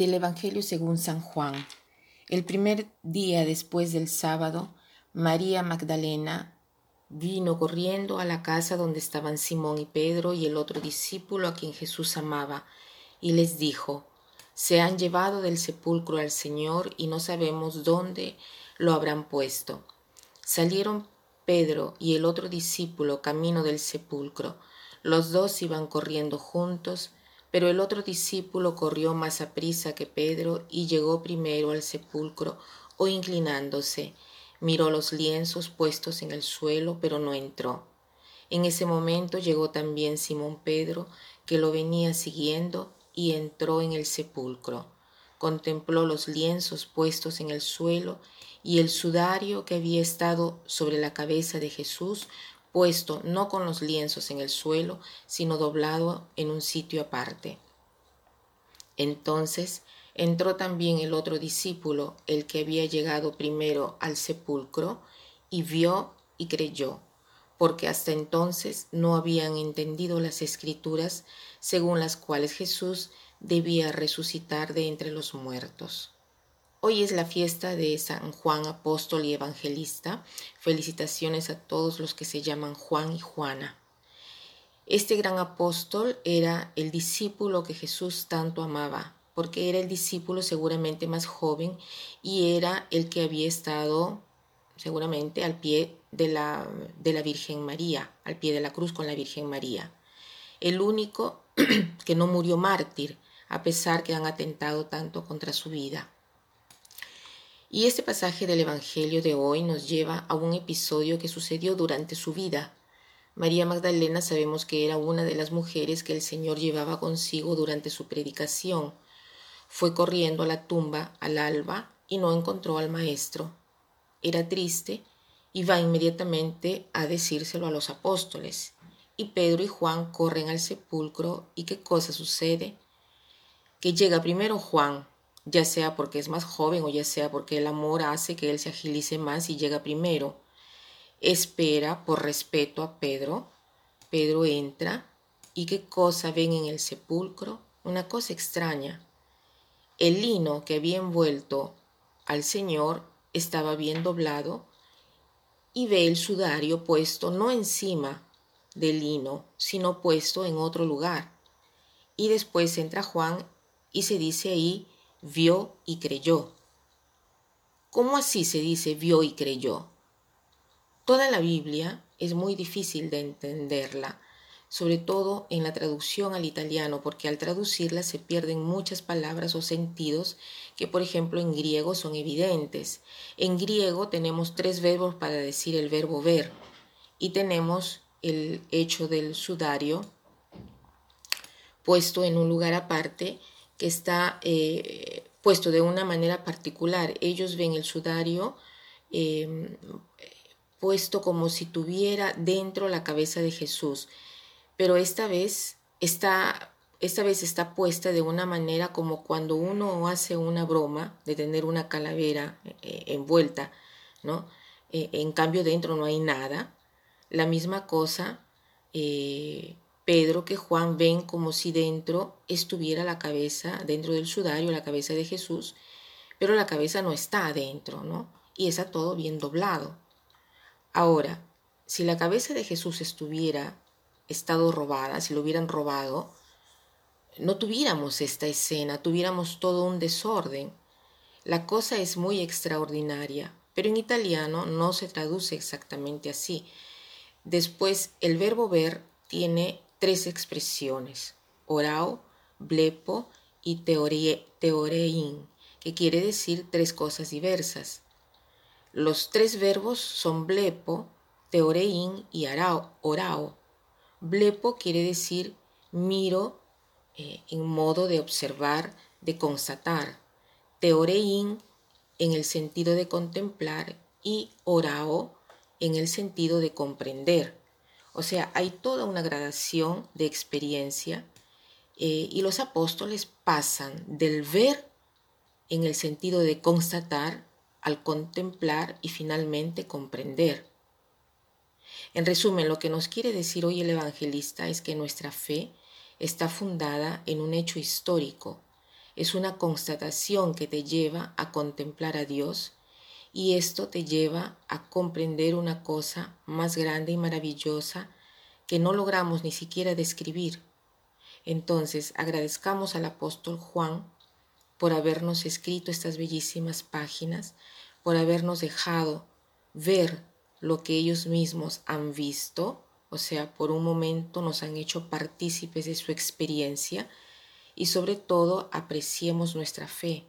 Del Evangelio según San Juan. El primer día después del sábado, María Magdalena vino corriendo a la casa donde estaban Simón y Pedro y el otro discípulo a quien Jesús amaba, y les dijo, Se han llevado del sepulcro al Señor y no sabemos dónde lo habrán puesto. Salieron Pedro y el otro discípulo camino del sepulcro. Los dos iban corriendo juntos, pero el otro discípulo corrió más aprisa que Pedro y llegó primero al sepulcro, o inclinándose, miró los lienzos puestos en el suelo, pero no entró. En ese momento llegó también Simón Pedro, que lo venía siguiendo, y entró en el sepulcro. Contempló los lienzos puestos en el suelo y el sudario que había estado sobre la cabeza de Jesús, puesto no con los lienzos en el suelo, sino doblado en un sitio aparte. Entonces entró también el otro discípulo, el que había llegado primero al sepulcro, y vio y creyó, porque hasta entonces no habían entendido las escrituras según las cuales Jesús debía resucitar de entre los muertos. Hoy es la fiesta de San Juan Apóstol y Evangelista. Felicitaciones a todos los que se llaman Juan y Juana. Este gran apóstol era el discípulo que Jesús tanto amaba, porque era el discípulo seguramente más joven y era el que había estado seguramente al pie de la, de la Virgen María, al pie de la cruz con la Virgen María. El único que no murió mártir, a pesar que han atentado tanto contra su vida. Y este pasaje del Evangelio de hoy nos lleva a un episodio que sucedió durante su vida. María Magdalena sabemos que era una de las mujeres que el Señor llevaba consigo durante su predicación. Fue corriendo a la tumba al alba y no encontró al Maestro. Era triste y va inmediatamente a decírselo a los apóstoles. Y Pedro y Juan corren al sepulcro y qué cosa sucede? Que llega primero Juan ya sea porque es más joven o ya sea porque el amor hace que él se agilice más y llega primero. Espera por respeto a Pedro. Pedro entra y qué cosa ven en el sepulcro? Una cosa extraña. El lino que había envuelto al Señor estaba bien doblado y ve el sudario puesto no encima del lino, sino puesto en otro lugar. Y después entra Juan y se dice ahí vio y creyó. ¿Cómo así se dice vio y creyó? Toda la Biblia es muy difícil de entenderla, sobre todo en la traducción al italiano, porque al traducirla se pierden muchas palabras o sentidos que, por ejemplo, en griego son evidentes. En griego tenemos tres verbos para decir el verbo ver y tenemos el hecho del sudario puesto en un lugar aparte que está eh, puesto de una manera particular. Ellos ven el sudario em, puesto como si tuviera dentro la cabeza de Jesús, pero esta vez está, esta vez está puesta de una manera como cuando uno hace una broma de tener una calavera eh, envuelta, ¿no? Eh, en cambio dentro no hay nada. La misma cosa Pedro que Juan ven como si dentro estuviera la cabeza, dentro del sudario, la cabeza de Jesús, pero la cabeza no está adentro, ¿no? Y está todo bien doblado. Ahora, si la cabeza de Jesús estuviera estado robada, si lo hubieran robado, no tuviéramos esta escena, tuviéramos todo un desorden. La cosa es muy extraordinaria, pero en italiano no se traduce exactamente así. Después, el verbo ver tiene tres expresiones, orao, blepo y teorein, que quiere decir tres cosas diversas. Los tres verbos son blepo, teorein y arao, orao. Blepo quiere decir miro eh, en modo de observar, de constatar. Teorein en el sentido de contemplar y orao en el sentido de comprender. O sea, hay toda una gradación de experiencia eh, y los apóstoles pasan del ver en el sentido de constatar al contemplar y finalmente comprender. En resumen, lo que nos quiere decir hoy el evangelista es que nuestra fe está fundada en un hecho histórico. es una constatación que te lleva a contemplar a Dios y esto te lleva a comprender una cosa más grande y maravillosa que no logramos ni siquiera describir. Entonces agradezcamos al apóstol Juan por habernos escrito estas bellísimas páginas, por habernos dejado ver lo que ellos mismos han visto, o sea, por un momento nos han hecho partícipes de su experiencia y sobre todo apreciemos nuestra fe,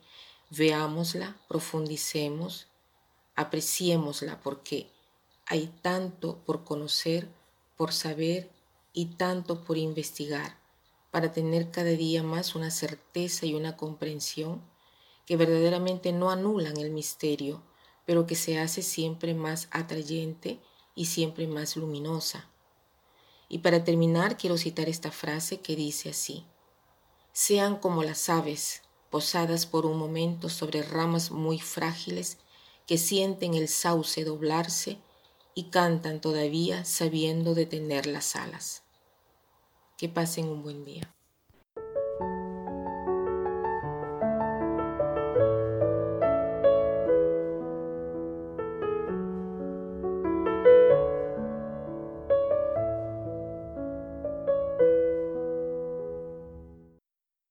veámosla, profundicemos, apreciémosla porque hay tanto por conocer, por saber y tanto por investigar para tener cada día más una certeza y una comprensión que verdaderamente no anulan el misterio, pero que se hace siempre más atrayente y siempre más luminosa. Y para terminar quiero citar esta frase que dice así, sean como las aves posadas por un momento sobre ramas muy frágiles que sienten el sauce doblarse y cantan todavía sabiendo detener las alas. Que pasen un buen día.